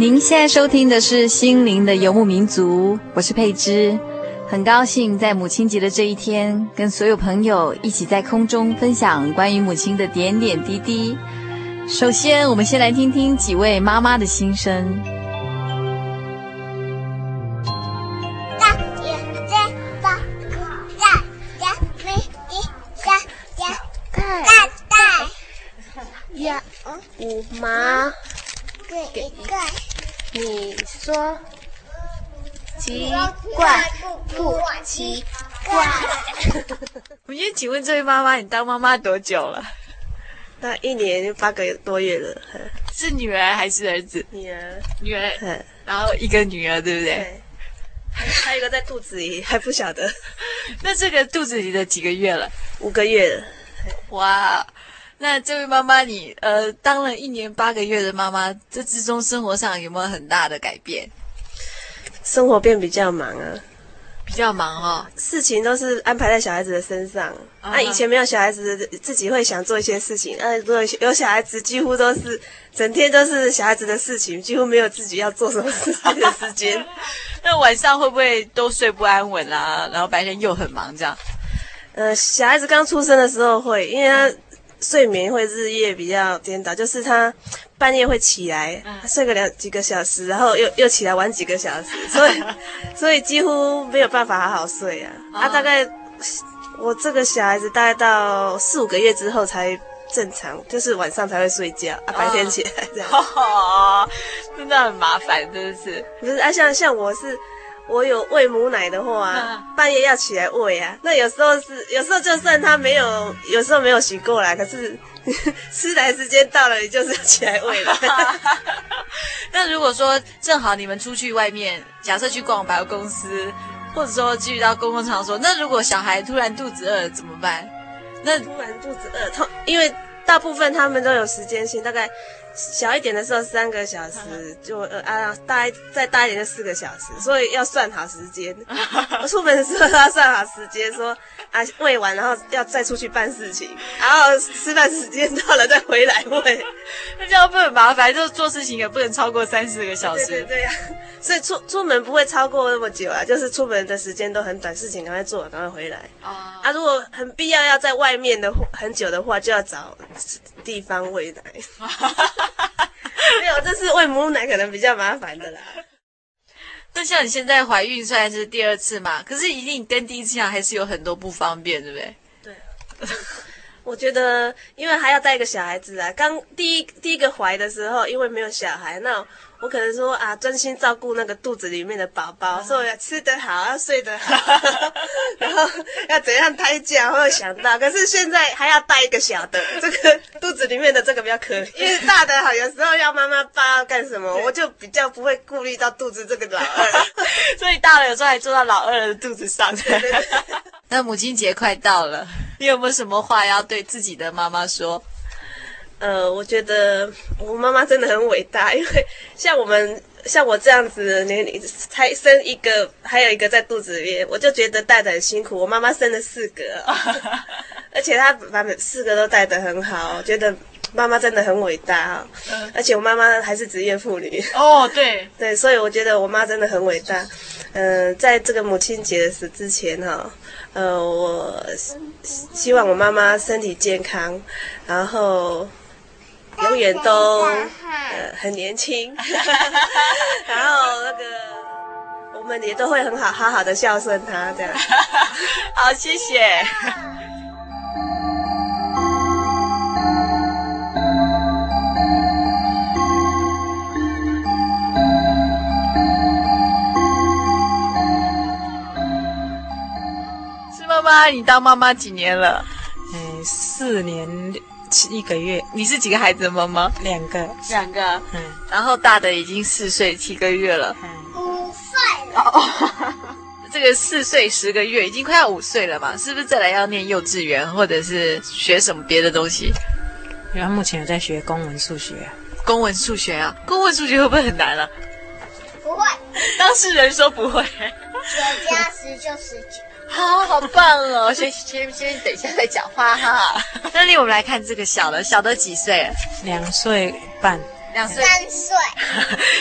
您现在收听的是《心灵的游牧民族》，我是佩芝，很高兴在母亲节的这一天，跟所有朋友一起在空中分享关于母亲的点点滴滴。首先，我们先来听听几位妈妈的心声。说奇怪不奇怪？我先请问这位妈妈，你当妈妈多久了？那一年八个多月了。是女儿还是儿子？女儿，女儿。然后一个女儿，对不对？对。还有一个在肚子里，还不晓得。那这个肚子里的几个月了？五个月了。哇。那这位妈妈，你呃当了一年八个月的妈妈，这之中生活上有没有很大的改变？生活变比较忙啊，比较忙哈、哦，事情都是安排在小孩子的身上。那、uh huh. 啊、以前没有小孩子，自己会想做一些事情。那、啊，如果有小孩子，几乎都是整天都是小孩子的事情，几乎没有自己要做什么事情的时间。那晚上会不会都睡不安稳啊？然后白天又很忙这样？呃，小孩子刚出生的时候会，因为他。睡眠会日夜比较颠倒，就是他半夜会起来睡个两几个小时，然后又又起来玩几个小时，所以所以几乎没有办法好好睡啊。啊，大概我这个小孩子大概到四五个月之后才正常，就是晚上才会睡觉啊，白天起来这样。哦，真的很麻烦，真的是。不是啊，像像我是。我有喂母奶的话，啊，半夜要起来喂啊。那有时候是，有时候就算他没有，有时候没有醒过来，可是 吃奶时间到了，你就是要起来喂了。那如果说正好你们出去外面，假设去逛百货公司，或者说去到公共场所，那如果小孩突然肚子饿怎么办？那突然肚子饿，他因为大部分他们都有时间性，大概。小一点的时候三个小时 就呃啊大再大一点就四个小时，所以要算好时间。我出门的时候要算好时间，说啊喂完然后要再出去办事情，然后吃饭时间到了再回来喂。那这样不很麻烦？就是做事情也不能超过三四个小时。对对对呀、啊，所以出出门不会超过那么久啊，就是出门的时间都很短，事情赶快做，赶快回来。啊啊，如果很必要要在外面的很久的话，就要找地方喂奶。没有，这是喂母奶可能比较麻烦的啦。那像你现在怀孕虽然是第二次嘛，可是一定跟第一次还是有很多不方便，对不对？对。我觉得，因为还要带一个小孩子啊，刚第一第一个怀的时候，因为没有小孩，那我可能说啊，专心照顾那个肚子里面的宝宝，说要吃得好，要睡得好，然后要怎样胎教，会想到。可是现在还要带一个小的，这个肚子里面的这个比较可怜，因为大的好，有时候要妈妈抱要干什么，我就比较不会顾虑到肚子这个老二，所以大了有时候还坐到老二的肚子上。对对对。那母亲节快到了。你有没有什么话要对自己的妈妈说？呃，我觉得我妈妈真的很伟大，因为像我们像我这样子的年龄，才生一个，还有一个在肚子里面，我就觉得带得很辛苦。我妈妈生了四个，而且她把四个都带得很好，我觉得妈妈真的很伟大。而且我妈妈还是职业妇女。哦，对 对，所以我觉得我妈真的很伟大。嗯、呃，在这个母亲节的时之前哈。呃，我希望我妈妈身体健康，然后永远都呃很年轻，然后那个我们也都会很好好好的孝顺他这样。好，谢谢。是妈妈，你当妈妈几年了？嗯，四年。七个月，你是几个孩子的妈妈？两个，两个。嗯，然后大的已经四岁七个月了。嗯，五岁了。哦，这个四岁十个月，已经快要五岁了嘛？是不是再来要念幼稚园，或者是学什么别的东西？然后目前有在学公文数学。公文数学啊？公文数学会不会很难啊？不会。当事人说不会。九加十就十九。好好棒哦！先先先等一下再讲话哈。那里我们来看这个小的，小的几岁？两岁半，两岁三岁。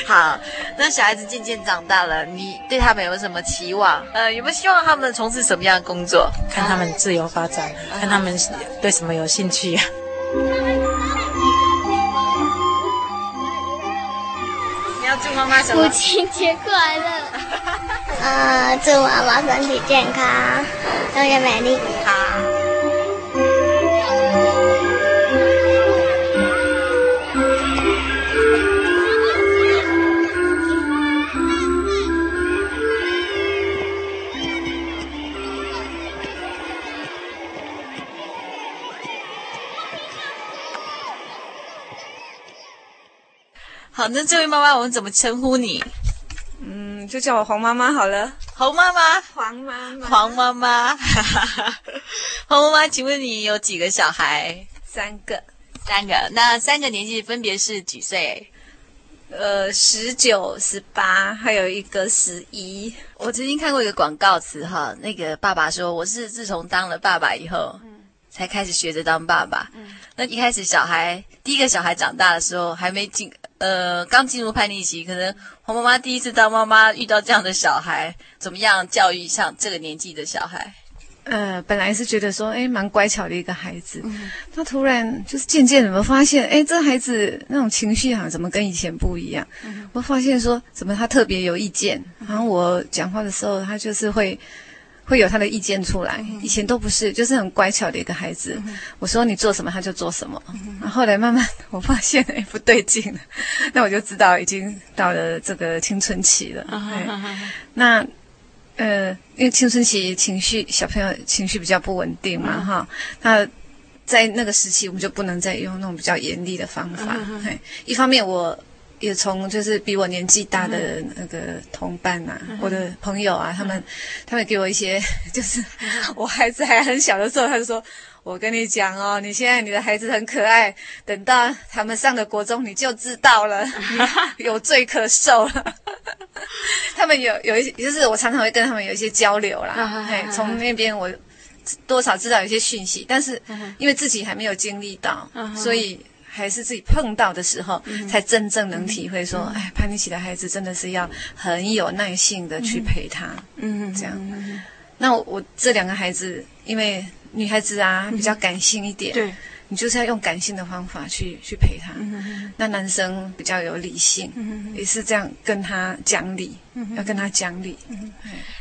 好，那小孩子渐渐长大了，你对他们有什么期望？呃，有没有希望他们从事什么样的工作？看他们自由发展，看他们对什么有兴趣。祝妈妈什么？母亲节快乐。呃，祝妈妈身体健康，永远美丽。好。好，那这位妈妈，我们怎么称呼你？嗯就叫我黄妈妈好了。黄妈妈，黄妈妈，黄妈妈，黄妈妈，请问你有几个小孩？三个，三个。那三个年纪分别是几岁？呃，十九、十八，还有一个十一。我曾经看过一个广告词哈，那个爸爸说：“我是自从当了爸爸以后，嗯，才开始学着当爸爸。”嗯，那一开始小孩第一个小孩长大的时候，还没进。呃，刚进入叛逆期，可能黄妈妈第一次当妈妈，遇到这样的小孩，怎么样教育像这个年纪的小孩？呃，本来是觉得说，哎，蛮乖巧的一个孩子，嗯、他突然就是渐渐怎么发现，哎，这孩子那种情绪好像怎么跟以前不一样？嗯、我发现说，怎么他特别有意见，然后我讲话的时候，他就是会。会有他的意见出来，以前都不是，就是很乖巧的一个孩子。我说你做什么，他就做什么。然后后来慢慢我发现，哎，不对劲了，那我就知道已经到了这个青春期了。那呃，因为青春期情绪，小朋友情绪比较不稳定嘛，哈。那在那个时期，我们就不能再用那种比较严厉的方法。一方面我。也从就是比我年纪大的那个同伴呐、啊，嗯、我的朋友啊，他们，他们给我一些，就是我孩子还很小的时候，他就说：“我跟你讲哦，你现在你的孩子很可爱，等到他们上了国中，你就知道了，你有罪可受了。”他们有有一些，就是我常常会跟他们有一些交流啦，哎，从那边我多少知道有一些讯息，但是因为自己还没有经历到，所以。还是自己碰到的时候，嗯、才真正能体会说，嗯、哎，叛逆期的孩子真的是要很有耐性的去陪他，嗯，这样。嗯、那我，我这两个孩子，因为女孩子啊比较感性一点，对、嗯，你就是要用感性的方法去去陪他。嗯、那男生比较有理性，嗯、也是这样跟他讲理，嗯、要跟他讲理。嗯、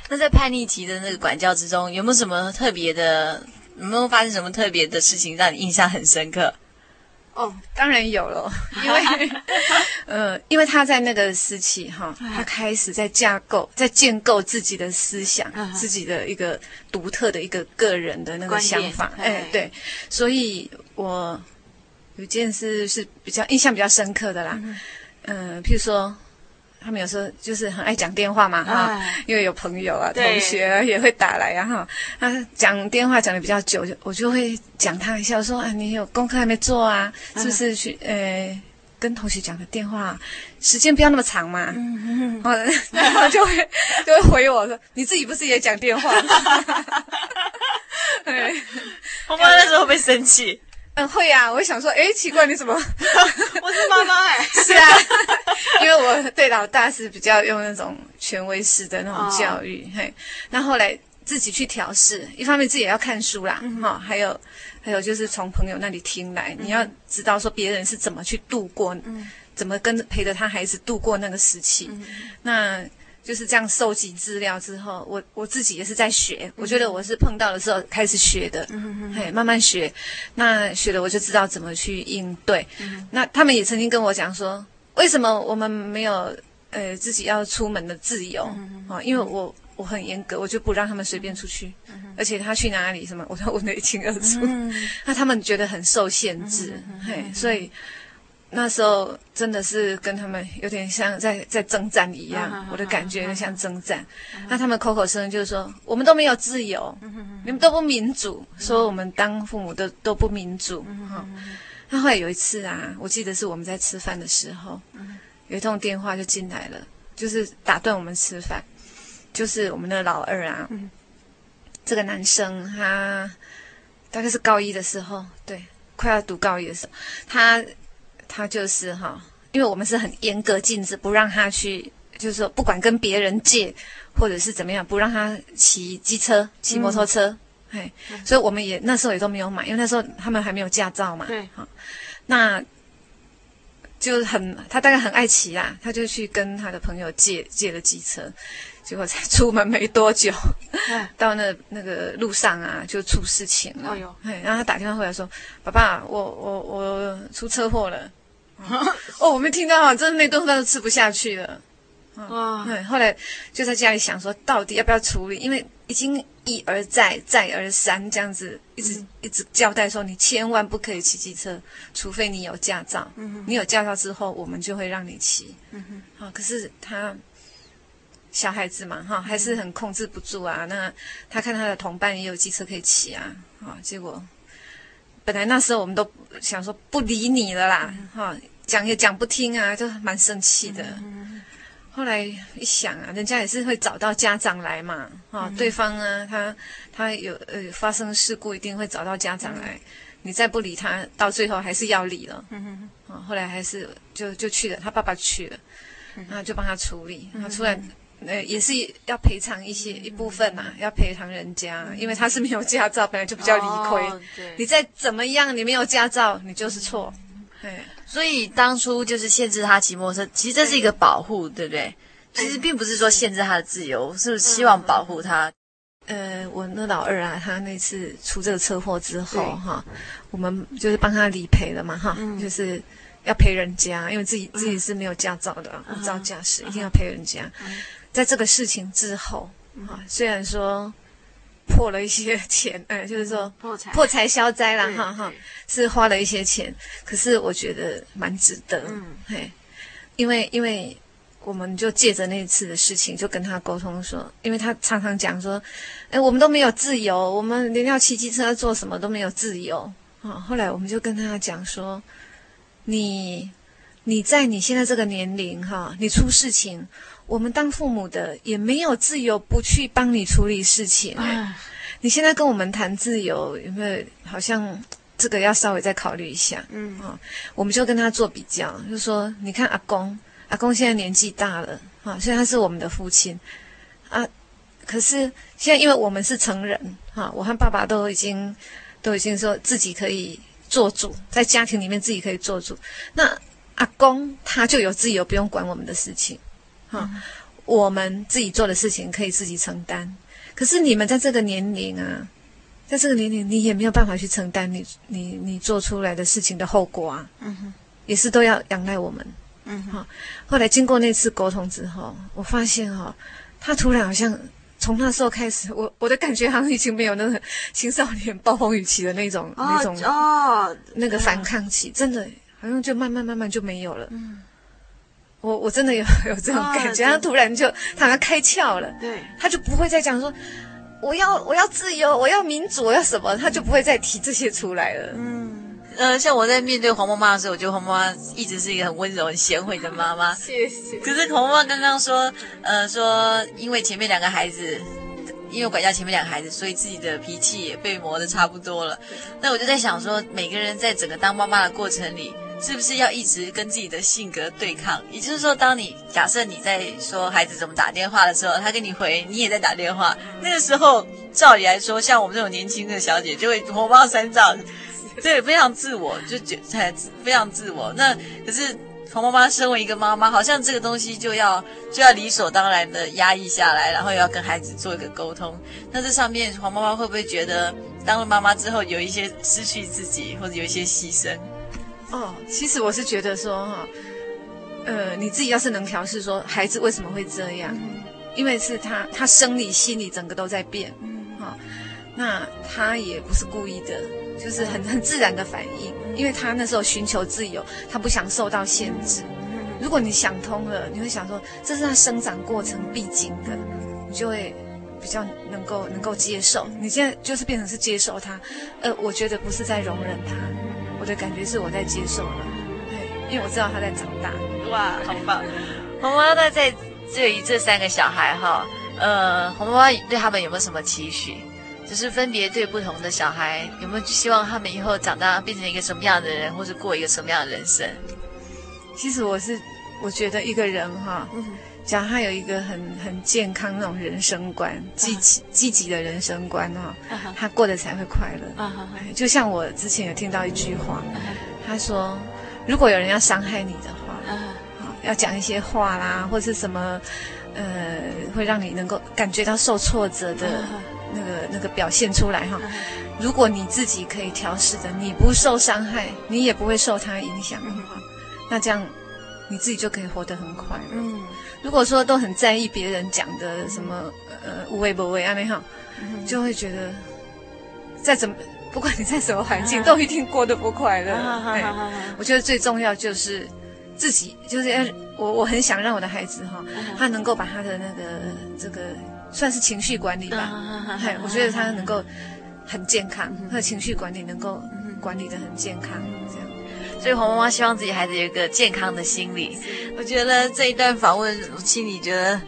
那在叛逆期的那个管教之中，有没有什么特别的？有没有发生什么特别的事情让你印象很深刻？哦，当然有了，因为，呃，因为他在那个时期哈，他开始在架构、在建构自己的思想，自己的一个独特的一个个人的那个想法，哎，对，所以我有件事是比较印象比较深刻的啦，嗯，譬如说。他们有时候就是很爱讲电话嘛，哈，因为有朋友啊、同学也会打来，然后他讲电话讲的比较久，我就会讲他一下，我说：“啊，你有功课还没做啊？是不是去呃跟同学讲的电话时间不要那么长嘛？”嗯嗯，然后就会就会回我说：“你自己不是也讲电话？”对 我妈那时候会不会生气？嗯，会呀、啊，我想说，哎，奇怪，你怎么？我是妈妈哎，是啊，因为我对老大是比较用那种权威式的那种教育，哦、嘿。那后来自己去调试，一方面自己也要看书啦，哈、嗯哦，还有还有就是从朋友那里听来，嗯、你要知道说别人是怎么去度过，嗯、怎么跟陪着他孩子度过那个时期，嗯、那。就是这样收集资料之后，我我自己也是在学。我觉得我是碰到的时候开始学的，嗯、哼嘿，慢慢学。那学了我就知道怎么去应对。嗯、那他们也曾经跟我讲说，为什么我们没有呃自己要出门的自由？啊、因为我我很严格，我就不让他们随便出去，嗯、而且他去哪里什么，我都问得一清二楚。嗯、那他们觉得很受限制，嗯、嘿，所以。那时候真的是跟他们有点像在在征战一样，我的感觉像征战。那他们口口声声就是说，我们都没有自由，你们都不民主，说我们当父母都都不民主。哈，那后来有一次啊，我记得是我们在吃饭的时候，有一通电话就进来了，就是打断我们吃饭，就是我们的老二啊，这个男生他大概是高一的时候，对，快要读高一的时候，他。他就是哈，因为我们是很严格禁止，不让他去，就是说不管跟别人借或者是怎么样，不让他骑机车、骑摩托车，嘿，所以我们也那时候也都没有买，因为那时候他们还没有驾照嘛，对，哈，那就是很他大概很爱骑啦，他就去跟他的朋友借借了机车，结果才出门没多久，到那那个路上啊就出事情了，哎呦，然后他打电话回来说：“爸爸，我我我出车祸了。” 哦，我没听到啊，真的那顿饭都吃不下去了。哦，对，后来就在家里想说，到底要不要处理？因为已经一而再，再而三这样子，一直、嗯、一直交代说，你千万不可以骑机车，除非你有驾照。嗯，你有驾照之后，我们就会让你骑。嗯哼，好、哦，可是他小孩子嘛，哈、哦，还是很控制不住啊。那他看他的同伴也有机车可以骑啊，啊、哦，结果。本来那时候我们都想说不理你了啦，哈、嗯，讲也讲不听啊，就蛮生气的。嗯、后来一想啊，人家也是会找到家长来嘛，哈、嗯，对方啊，他他有呃发生事故一定会找到家长来，嗯、你再不理他，到最后还是要理了。嗯啊，后来还是就就去了，他爸爸去了，然后就帮他处理，然后出来。呃，也是要赔偿一些一部分呐、啊，要赔偿人家，因为他是没有驾照，本来就比较理亏。哦、你再怎么样，你没有驾照，你就是错。对，所以当初就是限制他骑摩托车，其实这是一个保护，对不对？其实并不是说限制他的自由，是不是希望保护他？呃，我那老二啊，他那次出这个车祸之后哈，我们就是帮他理赔了嘛哈，就是要赔人家，因为自己自己是没有驾照的，无照驾驶，一定要赔人家。在这个事情之后，啊，虽然说破了一些钱，哎，就是说破财。破财消灾了，哈哈，是花了一些钱，可是我觉得蛮值得，嗯，嘿，因为因为我们就借着那次的事情，就跟他沟通说，因为他常常讲说，哎，我们都没有自由，我们连要骑机车做什么都没有自由，啊，后来我们就跟他讲说，你你在你现在这个年龄，哈，你出事情。我们当父母的也没有自由不去帮你处理事情。唉你现在跟我们谈自由，有没有好像这个要稍微再考虑一下？嗯啊，我们就跟他做比较，就说你看阿公，阿公现在年纪大了，啊，虽然他是我们的父亲啊，可是现在因为我们是成人，哈，我和爸爸都已经都已经说自己可以做主，在家庭里面自己可以做主，那阿公他就有自由，不用管我们的事情。哈、哦，我们自己做的事情可以自己承担，可是你们在这个年龄啊，在这个年龄，你也没有办法去承担你你你做出来的事情的后果啊。嗯哼，也是都要仰赖我们。嗯哼。后来经过那次沟通之后，我发现哈、哦，他突然好像从那时候开始，我我的感觉好像已经没有那个青少年暴风雨期的那种、哦、那种哦那个反抗期，真的好像就慢慢慢慢就没有了。嗯。我我真的有有这种感觉，他突然就他开窍了，对，他就不会再讲说我要我要自由，我要民主，我要什么，他就不会再提这些出来了。嗯，呃，像我在面对黄妈妈的时候，我觉得黄妈妈一直是一个很温柔、很贤惠的妈妈。谢谢。可是黄妈妈刚刚说，呃，说因为前面两个孩子，因为管教前面两个孩子，所以自己的脾气也被磨得差不多了。那我就在想说，每个人在整个当妈妈的过程里。是不是要一直跟自己的性格对抗？也就是说，当你假设你在说孩子怎么打电话的时候，他跟你回，你也在打电话，那个时候照理来说，像我们这种年轻的小姐就会火冒三丈，对，非常自我，就觉 得非常自我。那可是。黄妈妈身为一个妈妈，好像这个东西就要就要理所当然的压抑下来，然后要跟孩子做一个沟通。那这上面黄妈妈会不会觉得当了妈妈之后有一些失去自己，或者有一些牺牲？哦，其实我是觉得说哈，呃，你自己要是能调试，说孩子为什么会这样，嗯、因为是他他生理心理整个都在变，嗯，哈，那他也不是故意的。就是很很自然的反应，因为他那时候寻求自由，他不想受到限制。如果你想通了，你会想说这是他生长过程必经的，你就会比较能够能够接受。你现在就是变成是接受他，呃，我觉得不是在容忍他，我的感觉是我在接受了，对，因为我知道他在长大。哇，好棒！红妈妈在对于这三个小孩哈，呃，红妈妈对他们有没有什么期许？只是分别对不同的小孩，有没有希望他们以后长大变成一个什么样的人，或是过一个什么样的人生？其实我是我觉得一个人哈，假如他有一个很很健康那种人生观，积极积极的人生观哈，他过得才会快乐。啊就像我之前有听到一句话，他说，如果有人要伤害你的话，要讲一些话啦，或是什么，呃，会让你能够感觉到受挫折的。那个那个表现出来哈，如果你自己可以调试的，你不受伤害，你也不会受他影响的话，那这样你自己就可以活得很快乐。嗯，如果说都很在意别人讲的什么呃无为不为啊那哈，就会觉得再怎么不管你在什么环境，都一定过得不快乐。我觉得最重要就是自己，就是要我我很想让我的孩子哈，他能够把他的那个这个。算是情绪管理吧，嘿，我觉得他能够很健康，他的情绪管理能够管理的很健康，这样。所以黄妈妈希望自己孩子有一个健康的心理。我觉得这一段访问，我心里觉得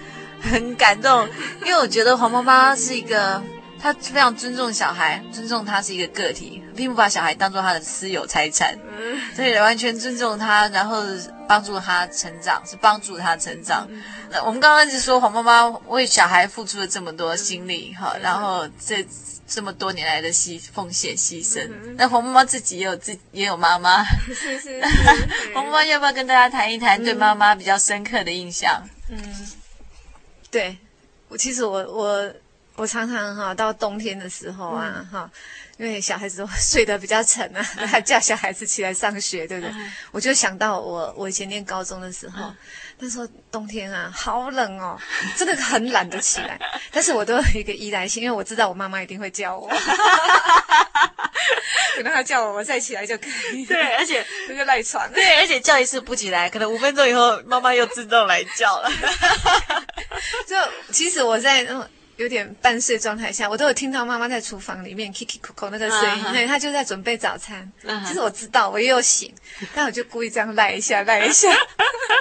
很感动，因为我觉得黄妈妈是一个，她非常尊重小孩，尊重他是一个个体，并不把小孩当做他的私有财产，所以完全尊重他，然后帮助他成长，是帮助他成长。那我们刚刚一直说黄妈妈为小孩付出了这么多心力哈，然后这这么多年来的牺奉献牺牲，那黄妈妈自己也有自也有妈妈，是是是。黄妈妈要不要跟大家谈一谈对妈妈比较深刻的印象？嗯，对，我其实我我我常常哈到冬天的时候啊哈。因为小孩子都睡得比较沉啊，还叫小孩子起来上学，对不对？我就想到我我以前念高中的时候，那时候冬天啊，好冷哦，真的很懒得起来。但是我都有一个依赖性，因为我知道我妈妈一定会叫我，可能她叫我，我再起来就可以。对，而且那个赖床。对，而且叫一次不起来，可能五分钟以后妈妈又自动来叫了。就其实我在那种。有点半睡状态下，我都有听到妈妈在厨房里面 kiki 口口那个声音，对，她就在准备早餐。其实我知道，我也有醒，但我就故意这样赖一下，赖一下，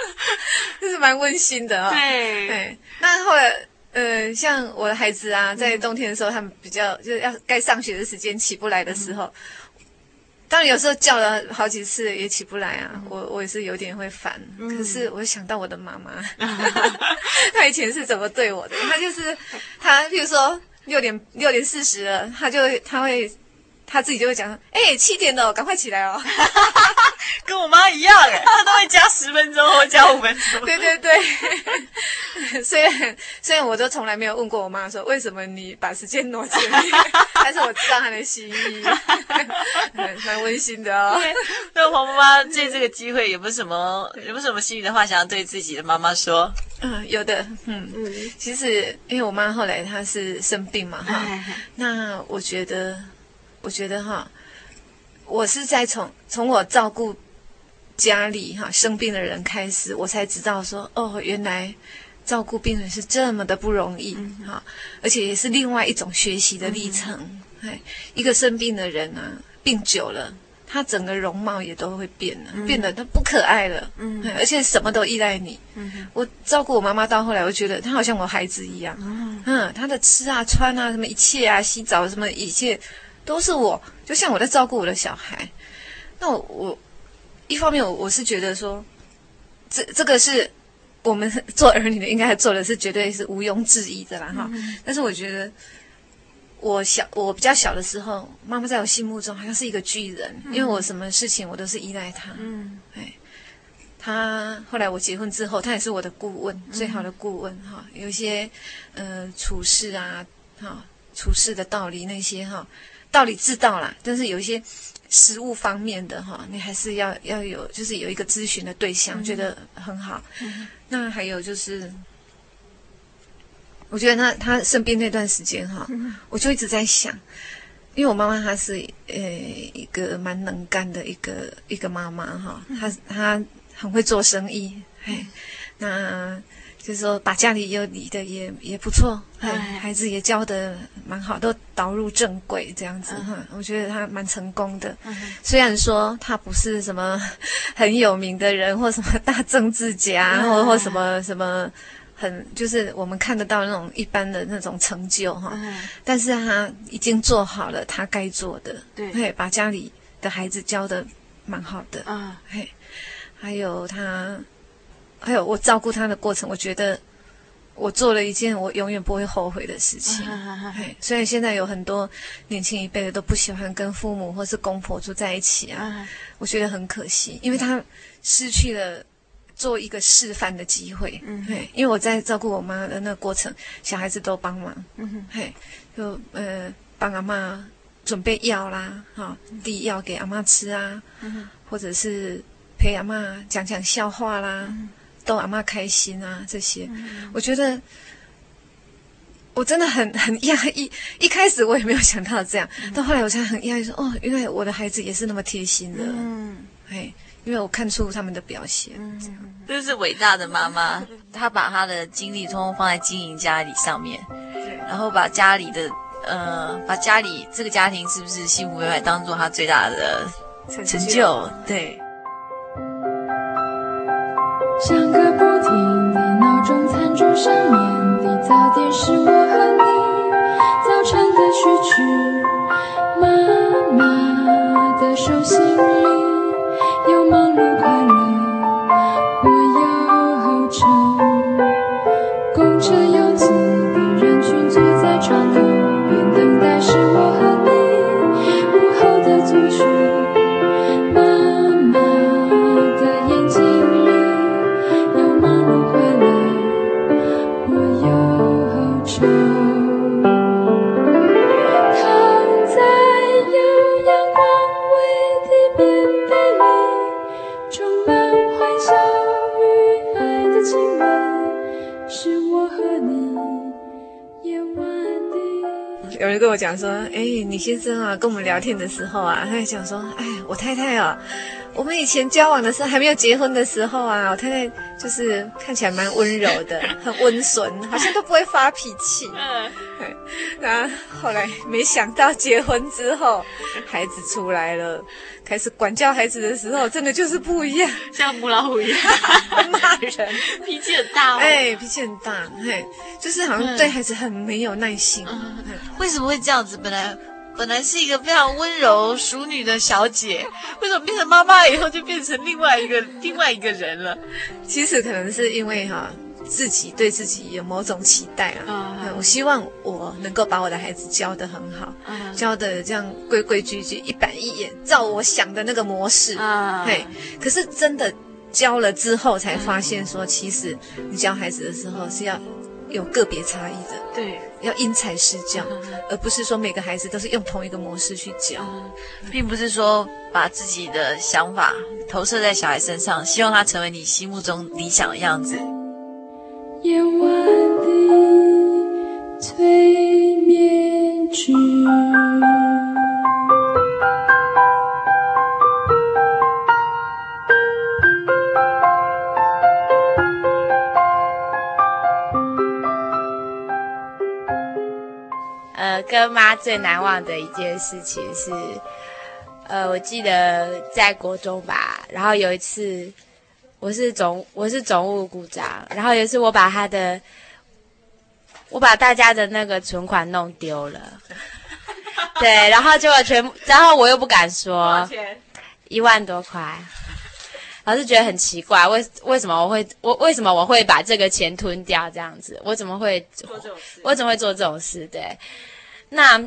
就是蛮温馨的哦。对对。那后来，呃，像我的孩子啊，在冬天的时候，他们比较就是要该上学的时间起不来的时候。当然有时候叫了好几次也起不来啊，我我也是有点会烦。可是我想到我的妈妈，她以前是怎么对我的？她就是她，譬如说六点六点四十了，她就她会。她自己就会讲说：“哎，七点了，赶快起来哦。”跟我妈一样哎，她都会加十分钟或加五分钟。对对对，虽然虽然我都从来没有问过我妈说为什么你把时间挪前面，但是我知道她的心意，蛮温馨的哦。那黄妈妈借这个机会有没有什么 有没有什么心里的话想要对自己的妈妈说？嗯，有的，嗯嗯，其实因为我妈后来她是生病嘛哈，那我觉得。我觉得哈，我是在从从我照顾家里哈生病的人开始，我才知道说哦，原来照顾病人是这么的不容易哈，而且也是另外一种学习的历程。哎，一个生病的人啊，病久了，他整个容貌也都会变了，变得他不可爱了。嗯，而且什么都依赖你。嗯，我照顾我妈妈到后来，我觉得她好像我孩子一样。嗯，她的吃啊、穿啊、什么一切啊、洗澡什么一切。都是我，就像我在照顾我的小孩。那我我一方面我我是觉得说，这这个是我们做儿女的应该做的是绝对是毋庸置疑的啦哈。嗯、但是我觉得我小我比较小的时候，妈妈在我心目中好像是一个巨人，嗯、因为我什么事情我都是依赖她。嗯，哎。她后来我结婚之后，她也是我的顾问，最好的顾问哈。有一些呃处事啊，哈处事的道理那些哈，道理知道啦，但是有一些实物方面的哈，你还是要要有，就是有一个咨询的对象，嗯、觉得很好。嗯、那还有就是，我觉得他他生病那段时间哈，嗯、我就一直在想，因为我妈妈她是呃一个蛮能干的一个一个妈妈哈，她她。很会做生意，哎，那就是说把家里又理的也也不错，哎，孩子也教的蛮好，都导入正轨这样子哈，我觉得他蛮成功的。虽然说他不是什么很有名的人，或什么大政治家，或或什么什么很就是我们看得到那种一般的那种成就哈，但是他已经做好了他该做的，对，把家里的孩子教的蛮好的啊，嘿。还有他，还有我照顾他的过程，我觉得我做了一件我永远不会后悔的事情。虽然现在有很多年轻一辈的都不喜欢跟父母或是公婆住在一起啊，我觉得很可惜，因为他失去了做一个示范的机会。嗯，对，因为我在照顾我妈的那个过程，小孩子都帮忙。嗯，嘿，就呃帮阿妈准备药啦，哈，递药给阿妈吃啊，或者是。陪阿妈讲讲笑话啦，嗯、逗阿妈开心啊，这些，嗯、我觉得我真的很很压抑。一开始我也没有想到这样，嗯、到后来我才很压抑说，哦，原来我的孩子也是那么贴心的。嗯，哎，因为我看出他们的表现。嗯，这样是伟大的妈妈，她把她的精力通通放在经营家里上面，对然后把家里的呃，把家里这个家庭是不是幸福美满当做她最大的？成就对。像个不停的闹钟，餐桌上面的早点是我和你早晨的序曲。妈妈的手心里你先生啊，跟我们聊天的时候啊，他还讲说，哎，我太太啊，我们以前交往的时候还没有结婚的时候啊，我太太就是看起来蛮温柔的，很温顺，好像都不会发脾气。嗯，然后后来没想到结婚之后，孩子出来了，开始管教孩子的时候，真的就是不一样，像母老虎一样 骂人，脾气很大哦。哎，脾气很大，嘿，就是好像对孩子很没有耐心。嗯，为什么？会这样子，本来本来是一个非常温柔淑女的小姐，为什么变成妈妈以后就变成另外一个另外一个人了？其实可能是因为哈、啊，自己对自己有某种期待啊。Uh. 我希望我能够把我的孩子教得很好，uh. 教得这样规规矩矩、一板一眼，照我想的那个模式。啊、uh，嘿、可是真的教了之后，才发现说，其实你教孩子的时候是要。有个别差异的，对，要因材施教，嗯、而不是说每个孩子都是用同一个模式去教，嗯、并不是说把自己的想法投射在小孩身上，希望他成为你心目中理想的样子。夜晚的催眠曲。跟妈最难忘的一件事情是，呃，我记得在国中吧，然后有一次我是总我是总务股长，然后有一次我把他的我把大家的那个存款弄丢了，对，然后结果全部，然后我又不敢说，一万多块，老师觉得很奇怪，为为什么我会我为什么我会把这个钱吞掉这样子？我怎么会做这种事？我怎么会做这种事？对，那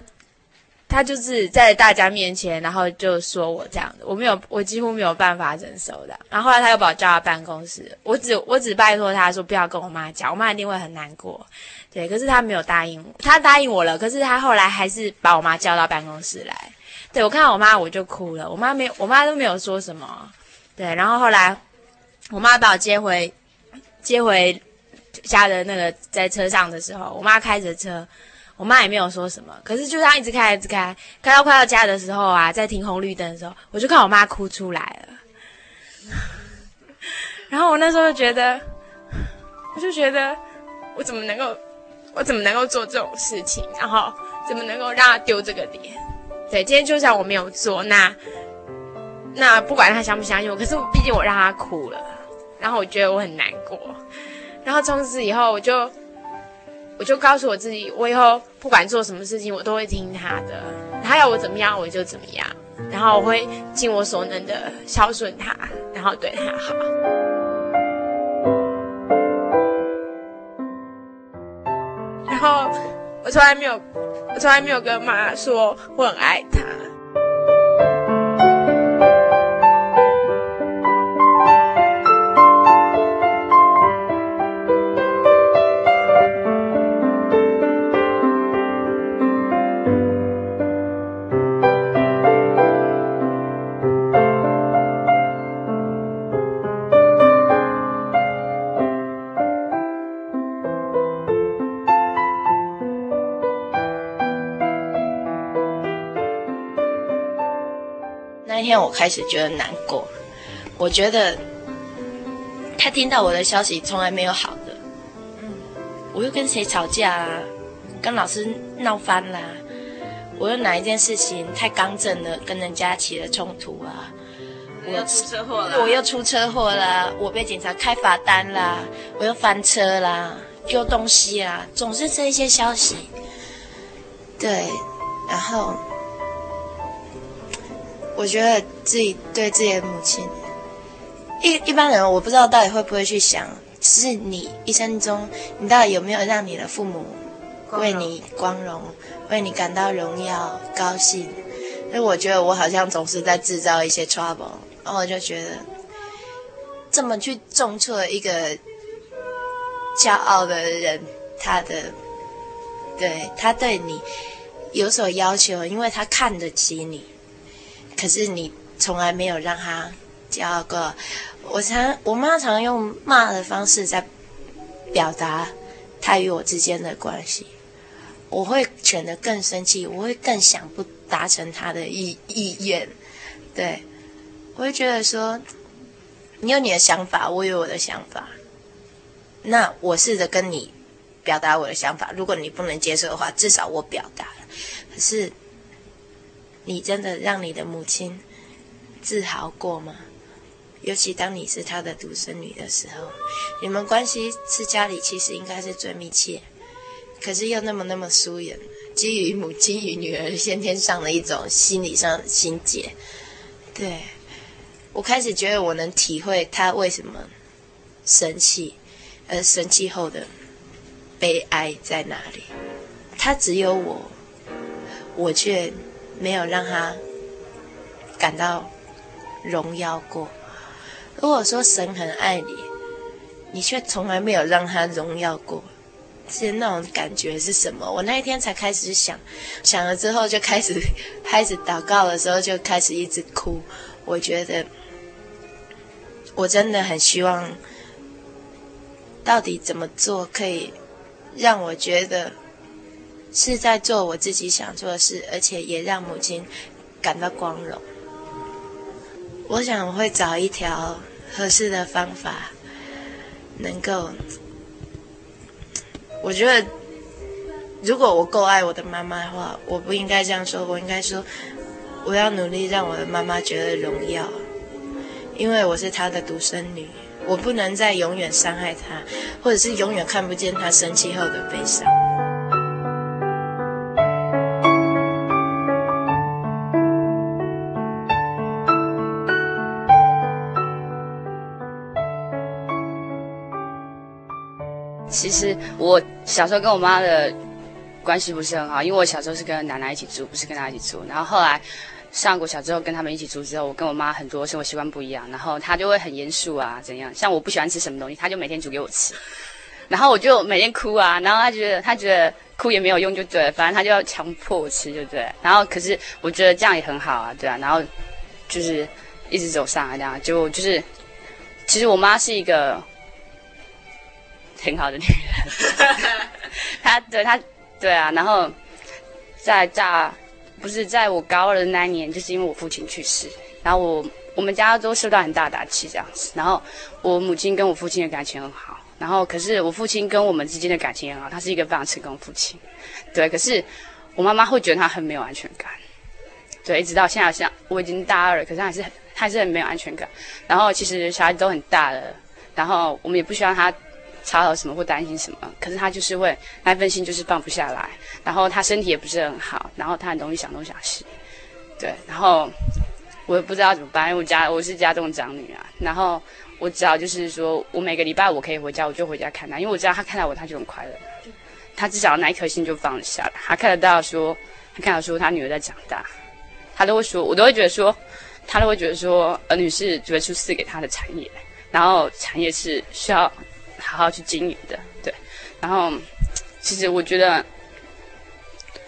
他就是在大家面前，然后就说我这样的，我没有，我几乎没有办法忍受的。然后后来他又把我叫到办公室，我只我只拜托他说不要跟我妈讲，我妈一定会很难过。对，可是他没有答应我，他答应我了，可是他后来还是把我妈叫到办公室来。对，我看到我妈我就哭了，我妈没，我妈都没有说什么。对，然后后来我妈把我接回接回家的那个在车上的时候，我妈开着车，我妈也没有说什么。可是就这样一直开一直开，开到快到家的时候啊，在停红绿灯的时候，我就看我妈哭出来了。然后我那时候就觉得，我就觉得我怎么能够，我怎么能够做这种事情？然后怎么能够让她丢这个脸？对，今天就算我没有做，那那不管他相不相信我，可是毕竟我让他哭了，然后我觉得我很难过，然后从此以后我就我就告诉我自己，我以后不管做什么事情，我都会听他的，他要我怎么样我就怎么样，然后我会尽我所能的孝顺他，然后对他好。然后我从来没有。我从来没有跟妈说我很爱他。开始觉得难过，我觉得他听到我的消息从来没有好的，我又跟谁吵架啊，跟老师闹翻啦，我又哪一件事情太刚正了，跟人家起了冲突啊，我又出车祸了，我又出车祸啦，我被警察开罚单啦，我又翻车啦，丢东西啦，总是这一些消息，对，然后。我觉得自己对自己的母亲，一一般人我不知道到底会不会去想，是你一生中，你到底有没有让你的父母为你光荣，为你感到荣耀、高兴？因为我觉得我好像总是在制造一些 trouble，然后我就觉得这么去重挫一个骄傲的人，他的对他对你有所要求，因为他看得起你。可是你从来没有让他骄傲过。我常我妈常用骂的方式在表达她与我之间的关系，我会显得更生气，我会更想不达成她的意意愿。对，我会觉得说，你有你的想法，我有我的想法，那我试着跟你表达我的想法。如果你不能接受的话，至少我表达了。可是。你真的让你的母亲自豪过吗？尤其当你是她的独生女的时候，你们关系是家里其实应该是最密切，可是又那么那么疏远，基于母亲与女儿先天上的一种心理上的心结。对，我开始觉得我能体会她为什么生气，而生气后的悲哀在哪里。她只有我，我却。没有让他感到荣耀过。如果说神很爱你，你却从来没有让他荣耀过，是那种感觉是什么？我那一天才开始想，想了之后就开始开始祷告的时候就开始一直哭。我觉得我真的很希望，到底怎么做可以让我觉得。是在做我自己想做的事，而且也让母亲感到光荣。我想我会找一条合适的方法，能够。我觉得，如果我够爱我的妈妈的话，我不应该这样说，我应该说，我要努力让我的妈妈觉得荣耀，因为我是她的独生女，我不能再永远伤害她，或者是永远看不见她生气后的悲伤。其实我小时候跟我妈的关系不是很好，因为我小时候是跟奶奶一起住，不是跟她一起住。然后后来上过小之后，跟他们一起住之后，我跟我妈很多生活习惯不一样，然后她就会很严肃啊，怎样？像我不喜欢吃什么东西，她就每天煮给我吃，然后我就每天哭啊，然后她觉得她觉得哭也没有用，就对，反正她就要强迫我吃，就对。然后可是我觉得这样也很好啊，对啊，然后就是一直走上来这样，就就是其实我妈是一个。挺好的女人，她对她对啊，然后在大不是在我高二的那一年，就是因为我父亲去世，然后我我们家都受到很大打击这样子，然后我母亲跟我父亲的感情很好，然后可是我父亲跟我们之间的感情很好，他是一个非常成功的父亲，对，可是我妈妈会觉得他很没有安全感，对，一直到现在像我已经大二了，可是还是还是很没有安全感，然后其实小孩子都很大了，然后我们也不希望他。吵到什么或担心什么，可是他就是会那份心就是放不下来，然后他身体也不是很好，然后他很容易想东想西，对，然后我也不知道怎么办，因为我家我是家中长女啊，然后我只好就是说我每个礼拜我可以回家，我就回家看他，因为我知道他看到我他就很快乐，他至少那一颗心就放得下来，他看得到说他看到说他女儿在长大，他都会说，我都会觉得说，他都会觉得说儿女是主耶稣赐给他的产业，然后产业是需要。好好去经营的，对。然后，其实我觉得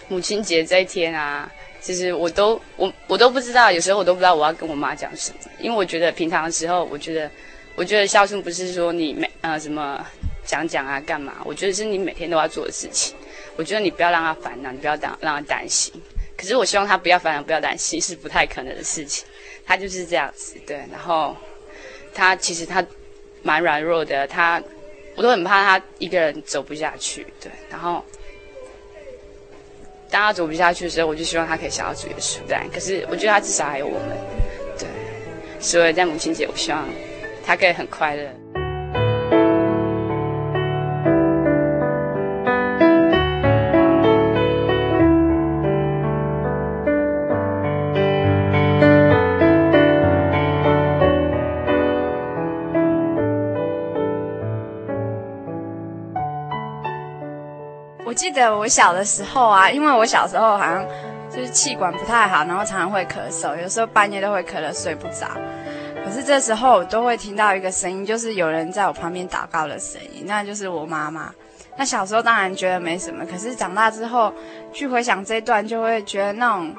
母亲节这一天啊，其实我都我我都不知道，有时候我都不知道我要跟我妈讲什么，因为我觉得平常的时候，我觉得我觉得孝顺不是说你每呃什么讲讲啊干嘛，我觉得是你每天都要做的事情。我觉得你不要让她烦恼，你不要让让她担心。可是我希望她不要烦恼，不要担心，是不太可能的事情。她就是这样子，对。然后她其实她蛮软弱的，她。我都很怕他一个人走不下去，对。然后，当他走不下去的时候，我就希望他可以想到主耶稣。但可是，我觉得他至少还有我们，对。所以在母亲节，我希望他可以很快乐。我小的时候啊，因为我小时候好像就是气管不太好，然后常常会咳嗽，有时候半夜都会咳得睡不着。可是这时候我都会听到一个声音，就是有人在我旁边祷告的声音，那就是我妈妈。那小时候当然觉得没什么，可是长大之后去回想这段，就会觉得那种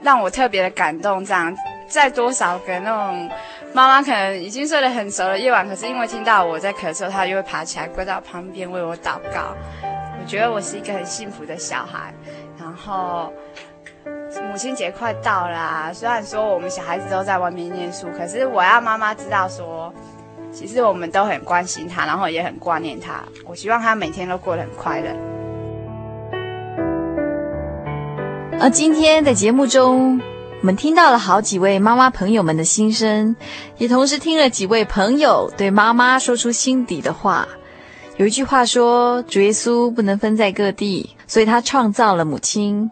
让我特别的感动。这样，在多少个那种妈妈可能已经睡得很熟的夜晚，可是因为听到我在咳嗽，她就会爬起来跪到旁边为我祷告。我觉得我是一个很幸福的小孩，然后母亲节快到啦啊，虽然说我们小孩子都在外面念书，可是我要妈妈知道说，其实我们都很关心她，然后也很挂念她。我希望她每天都过得很快乐。而今天的节目中，我们听到了好几位妈妈朋友们的心声，也同时听了几位朋友对妈妈说出心底的话。有一句话说，主耶稣不能分在各地，所以他创造了母亲，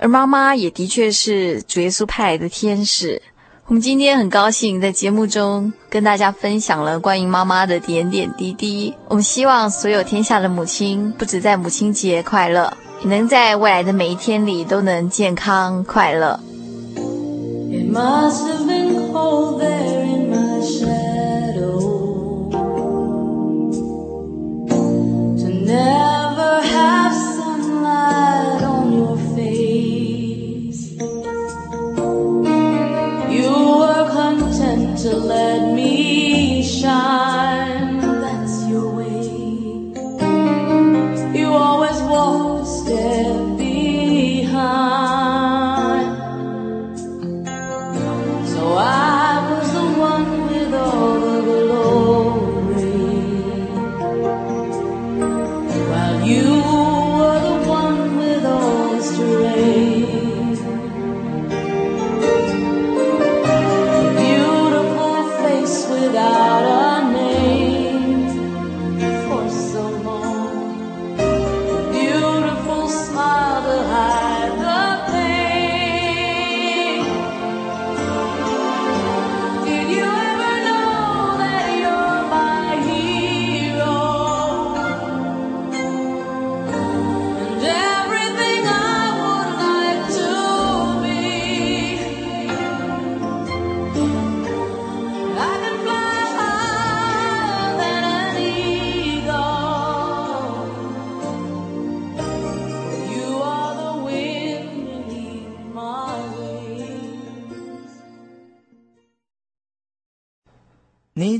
而妈妈也的确是主耶稣派来的天使。我们今天很高兴在节目中跟大家分享了关于妈妈的点点滴滴。我们希望所有天下的母亲，不止在母亲节快乐，也能在未来的每一天里都能健康快乐。now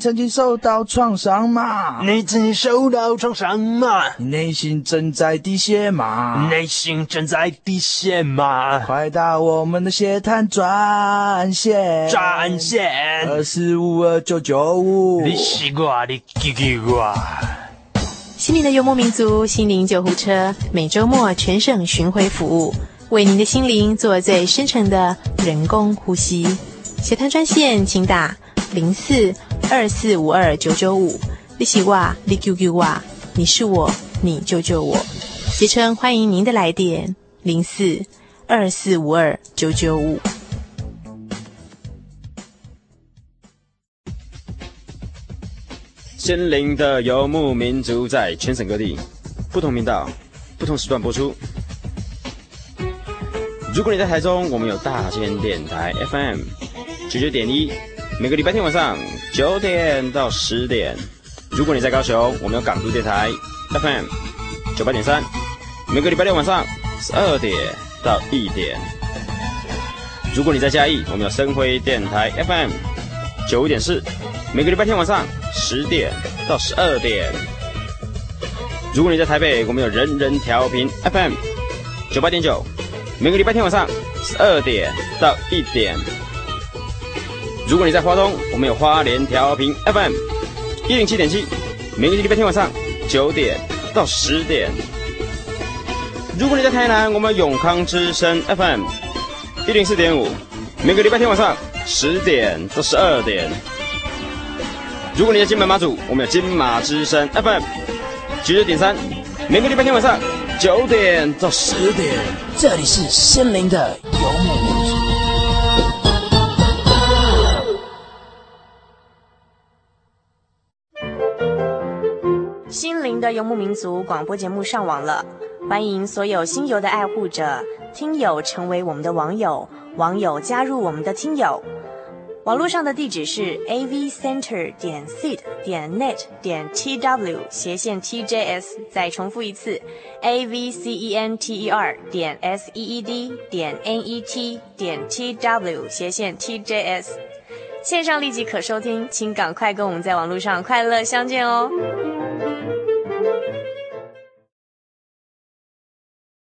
曾经受到创伤吗？你曾经受到创伤吗？你内心正在滴血吗？内心正在滴血吗？快打我们的血滩专线，专线二四五二九九五。你西瓜，你给给我。心灵的游牧民族，心灵救护车，每周末全省巡回服务，为您的心灵做最深层的人工呼吸。血滩专线，请打零四。二四五二九九五，你是我，你 QQ 我，你是我，你救救我。协称欢迎您的来电，零四二四五二九九五。心灵的游牧民族，在全省各地不同频道、不同时段播出。如果你在台中，我们有大千电台 FM 九九点一。每个礼拜天晚上九点到十点，如果你在高雄，我们有港都电台 FM 九八点三。每个礼拜天晚上十二点到一点，如果你在嘉义，我们有深辉电台 FM 九点四。每个礼拜天晚上十点到十二点，如果你在台北，我们有人人调频 FM 九八点九。每个礼拜天晚上十二点到一点。如果你在花东，我们有花莲调频 FM 一零七点七，每个礼拜天晚上九点到十点。如果你在台南，我们有永康之声 FM 一零四点五，每个礼拜天晚上十点到十二点。如果你在金门马祖，我们有金马之声 FM 九九点三，每个礼拜天晚上九点到十点。这里是心灵的的游牧民族广播节目上网了，欢迎所有心游的爱护者、听友成为我们的网友，网友加入我们的听友。网络上的地址是 a v center 点 seed 点 net 点 t w 斜线 t j s，再重复一次 a v c e n t e r 点 s e e d 点 n e t 点 t w 斜线 t j s。线上立即可收听，请赶快跟我们在网络上快乐相见哦。